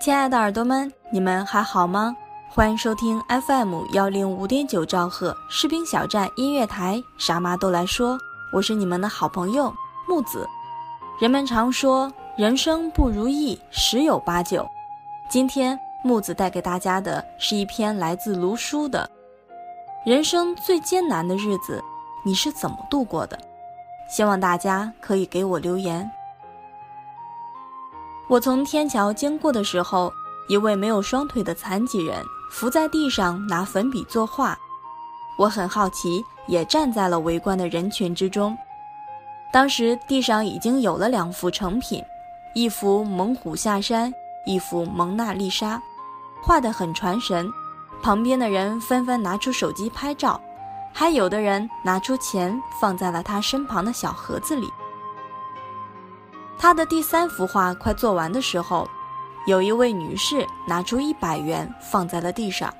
亲爱的耳朵们，你们还好吗？欢迎收听 FM 幺零五点九兆赫士兵小站音乐台，啥妈都来说。我是你们的好朋友木子。人们常说人生不如意十有八九，今天木子带给大家的是一篇来自卢书的《人生最艰难的日子，你是怎么度过的》。希望大家可以给我留言。我从天桥经过的时候，一位没有双腿的残疾人伏在地上拿粉笔作画，我很好奇。也站在了围观的人群之中。当时地上已经有了两幅成品，一幅猛虎下山，一幅蒙娜丽莎，画得很传神。旁边的人纷纷拿出手机拍照，还有的人拿出钱放在了他身旁的小盒子里。他的第三幅画快做完的时候，有一位女士拿出一百元放在了地上。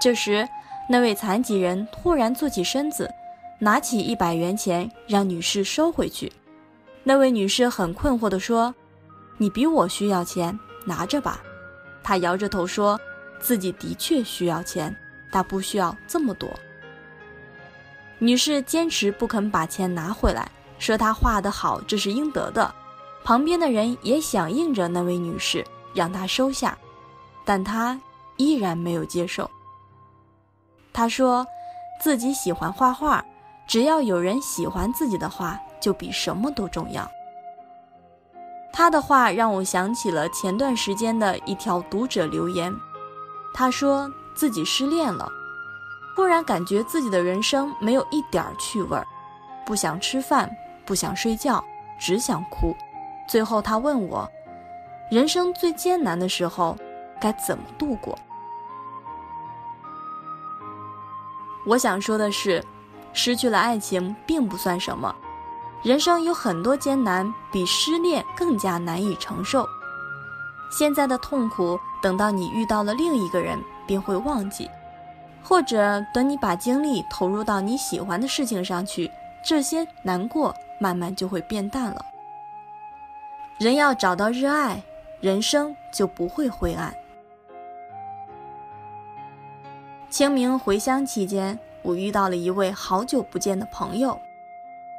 这时。那位残疾人突然坐起身子，拿起一百元钱让女士收回去。那位女士很困惑地说：“你比我需要钱，拿着吧。”他摇着头说：“自己的确需要钱，但不需要这么多。”女士坚持不肯把钱拿回来，说她画得好，这是应得的。旁边的人也响应着那位女士，让她收下，但她依然没有接受。她说：“自己喜欢画画，只要有人喜欢自己的画，就比什么都重要。”她的话让我想起了前段时间的一条读者留言。他说自己失恋了，忽然感觉自己的人生没有一点趣味儿，不想吃饭，不想睡觉，只想哭。最后他问我：“人生最艰难的时候该怎么度过？”我想说的是，失去了爱情并不算什么，人生有很多艰难比失恋更加难以承受。现在的痛苦，等到你遇到了另一个人便会忘记，或者等你把精力投入到你喜欢的事情上去，这些难过慢慢就会变淡了。人要找到热爱，人生就不会灰暗。清明回乡期间，我遇到了一位好久不见的朋友。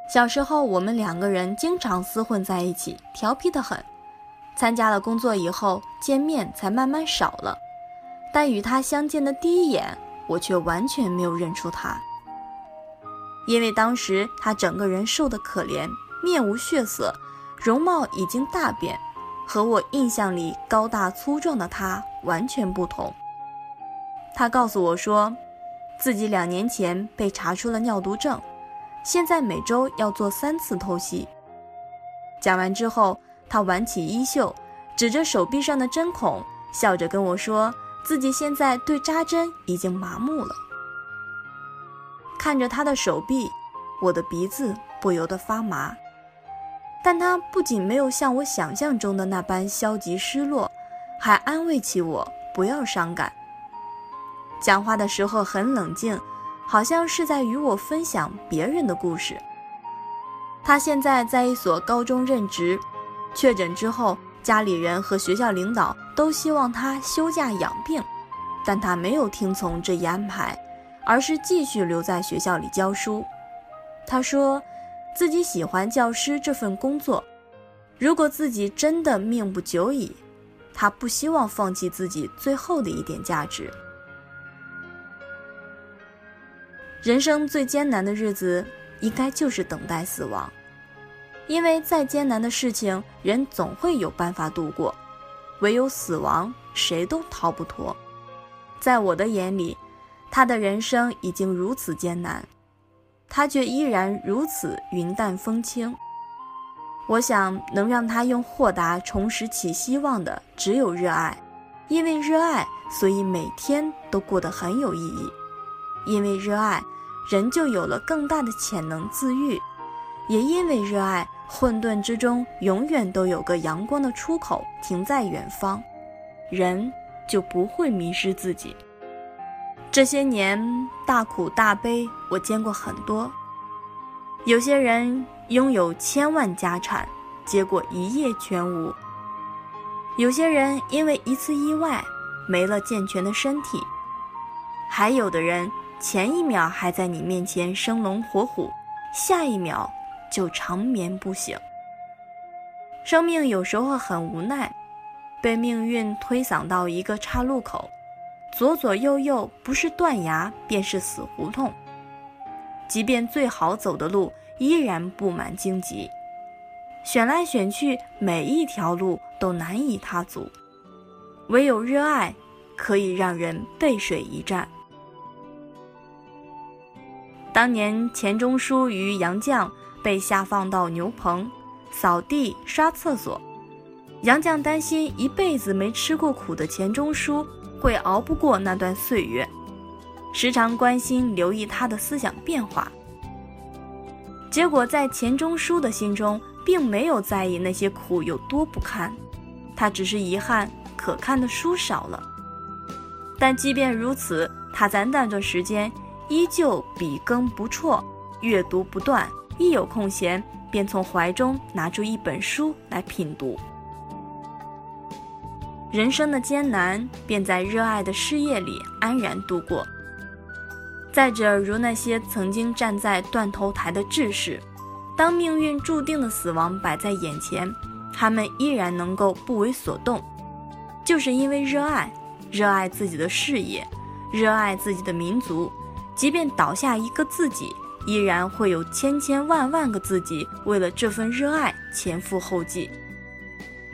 小时候，我们两个人经常厮混在一起，调皮得很。参加了工作以后，见面才慢慢少了。但与他相见的第一眼，我却完全没有认出他，因为当时他整个人瘦得可怜，面无血色，容貌已经大变，和我印象里高大粗壮的他完全不同。他告诉我说，自己两年前被查出了尿毒症，现在每周要做三次透析。讲完之后，他挽起衣袖，指着手臂上的针孔，笑着跟我说，自己现在对扎针已经麻木了。看着他的手臂，我的鼻子不由得发麻。但他不仅没有像我想象中的那般消极失落，还安慰起我不要伤感。讲话的时候很冷静，好像是在与我分享别人的故事。他现在在一所高中任职，确诊之后，家里人和学校领导都希望他休假养病，但他没有听从这一安排，而是继续留在学校里教书。他说，自己喜欢教师这份工作。如果自己真的命不久矣，他不希望放弃自己最后的一点价值。人生最艰难的日子，应该就是等待死亡，因为再艰难的事情，人总会有办法度过，唯有死亡，谁都逃不脱。在我的眼里，他的人生已经如此艰难，他却依然如此云淡风轻。我想能让他用豁达重拾起希望的，只有热爱。因为热爱，所以每天都过得很有意义。因为热爱，人就有了更大的潜能自愈。也因为热爱，混沌之中永远都有个阳光的出口停在远方，人就不会迷失自己。这些年大苦大悲，我见过很多。有些人。拥有千万家产，结果一夜全无。有些人因为一次意外没了健全的身体，还有的人前一秒还在你面前生龙活虎，下一秒就长眠不醒。生命有时候很无奈，被命运推搡到一个岔路口，左左右右不是断崖便是死胡同。即便最好走的路。依然布满荆棘，选来选去，每一条路都难以踏足。唯有热爱，可以让人背水一战。当年钱钟书与杨绛被下放到牛棚扫地、刷厕所，杨绛担心一辈子没吃过苦的钱钟书会熬不过那段岁月，时常关心、留意他的思想变化。结果，在钱钟书的心中，并没有在意那些苦有多不堪，他只是遗憾可看的书少了。但即便如此，他在那段时间依旧笔耕不辍，阅读不断，一有空闲便从怀中拿出一本书来品读。人生的艰难，便在热爱的事业里安然度过。再者，如那些曾经站在断头台的志士，当命运注定的死亡摆在眼前，他们依然能够不为所动，就是因为热爱，热爱自己的事业，热爱自己的民族。即便倒下一个自己，依然会有千千万万个自己为了这份热爱前赴后继，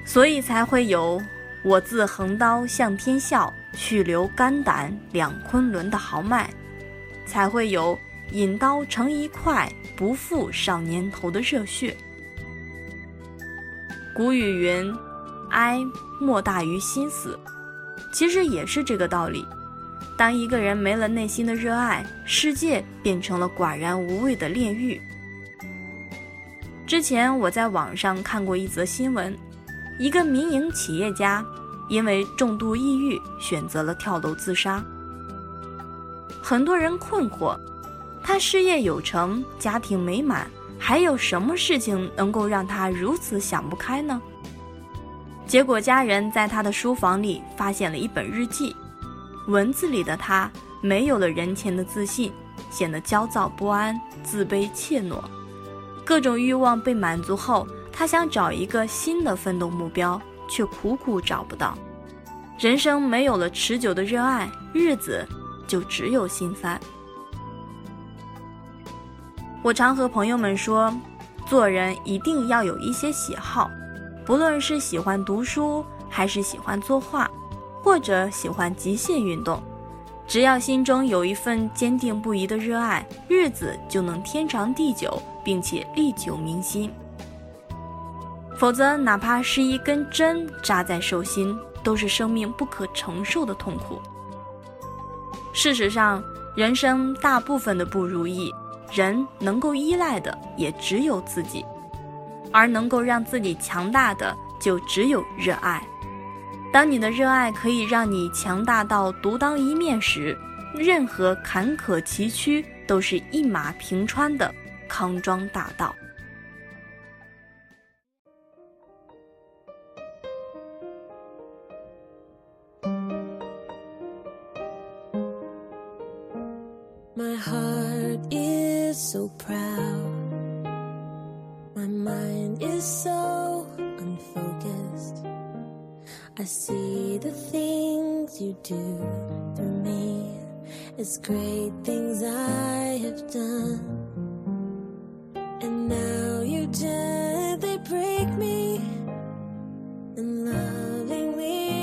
所以才会有“我自横刀向天笑，去留肝胆两昆仑”的豪迈。才会有引刀成一块，不负少年头的热血。古语云：“哀莫大于心死。”其实也是这个道理。当一个人没了内心的热爱，世界变成了寡然无味的炼狱。之前我在网上看过一则新闻，一个民营企业家因为重度抑郁，选择了跳楼自杀。很多人困惑，他事业有成，家庭美满，还有什么事情能够让他如此想不开呢？结果家人在他的书房里发现了一本日记，文字里的他没有了人前的自信，显得焦躁不安、自卑怯懦。各种欲望被满足后，他想找一个新的奋斗目标，却苦苦找不到。人生没有了持久的热爱，日子。就只有心塞。我常和朋友们说，做人一定要有一些喜好，不论是喜欢读书，还是喜欢作画，或者喜欢极限运动，只要心中有一份坚定不移的热爱，日子就能天长地久，并且历久弥新。否则，哪怕是一根针扎在手心，都是生命不可承受的痛苦。事实上，人生大部分的不如意，人能够依赖的也只有自己，而能够让自己强大的就只有热爱。当你的热爱可以让你强大到独当一面时，任何坎坷崎岖都是一马平川的康庄大道。Is so unfocused. I see the things you do through me as great things I have done. And now you gently break me and lovingly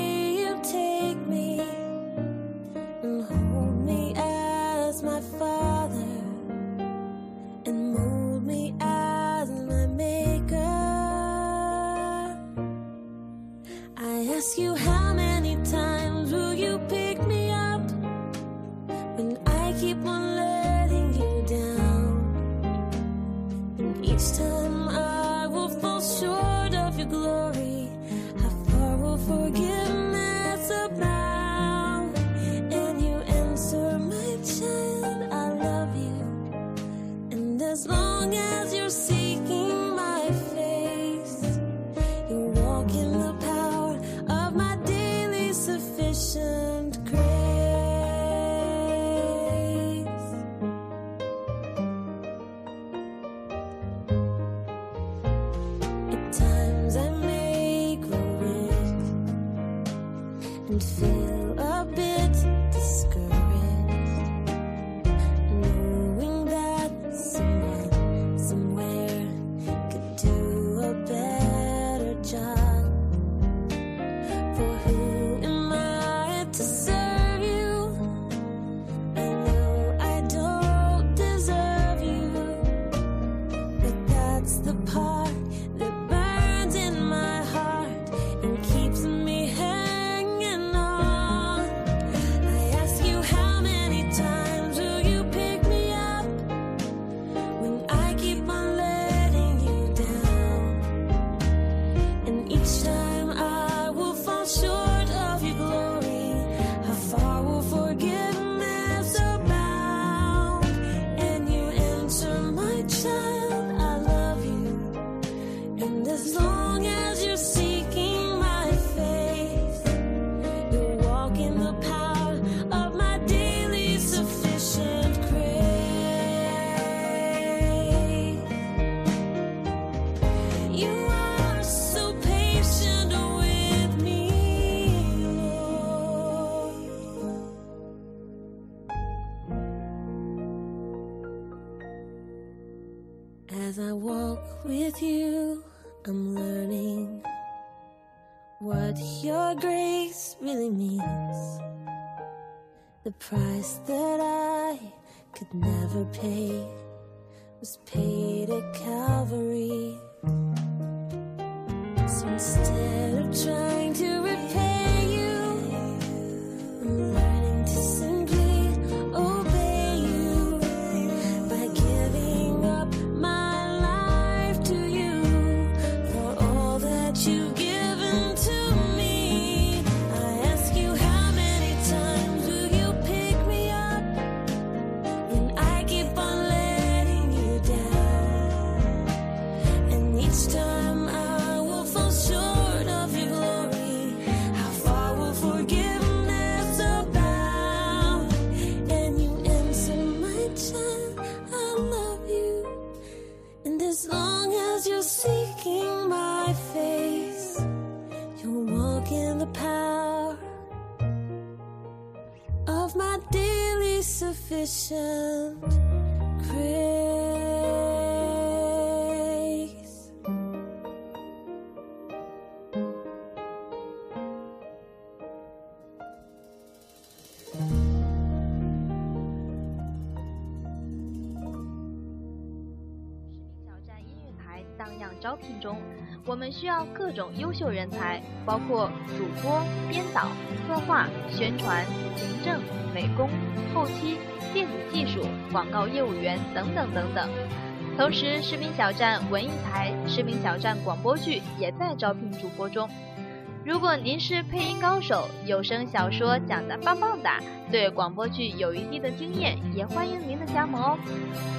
what your grace really means. The price that I could never pay was paid at Calvary. So instead of trying my daily sufficient grace. 需要各种优秀人才，包括主播、编导、策划、宣传、行政、美工、后期、电子技术、广告业务员等等等等。同时，市民小站文艺台、市民小站广播剧也在招聘主播中。如果您是配音高手，有声小说讲得棒棒哒，对广播剧有一定的经验，也欢迎您的加盟哦。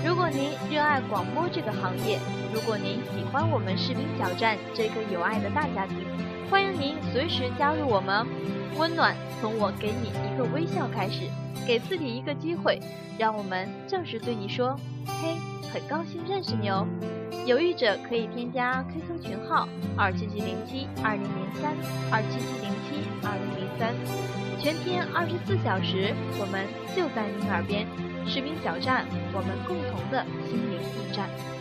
如果您热爱广播这个行业，如果您喜欢我们士兵小站这个有爱的大家庭，欢迎您随时加入我们。温暖从我给你一个微笑开始，给自己一个机会，让我们正式对你说：“嘿，很高兴认识你哦。”有意者可以添加 QQ 群号二七七零七二零零三二七七零七二零零三，全天二十四小时，我们就在您耳边。士兵小站，我们共同的心灵驿站。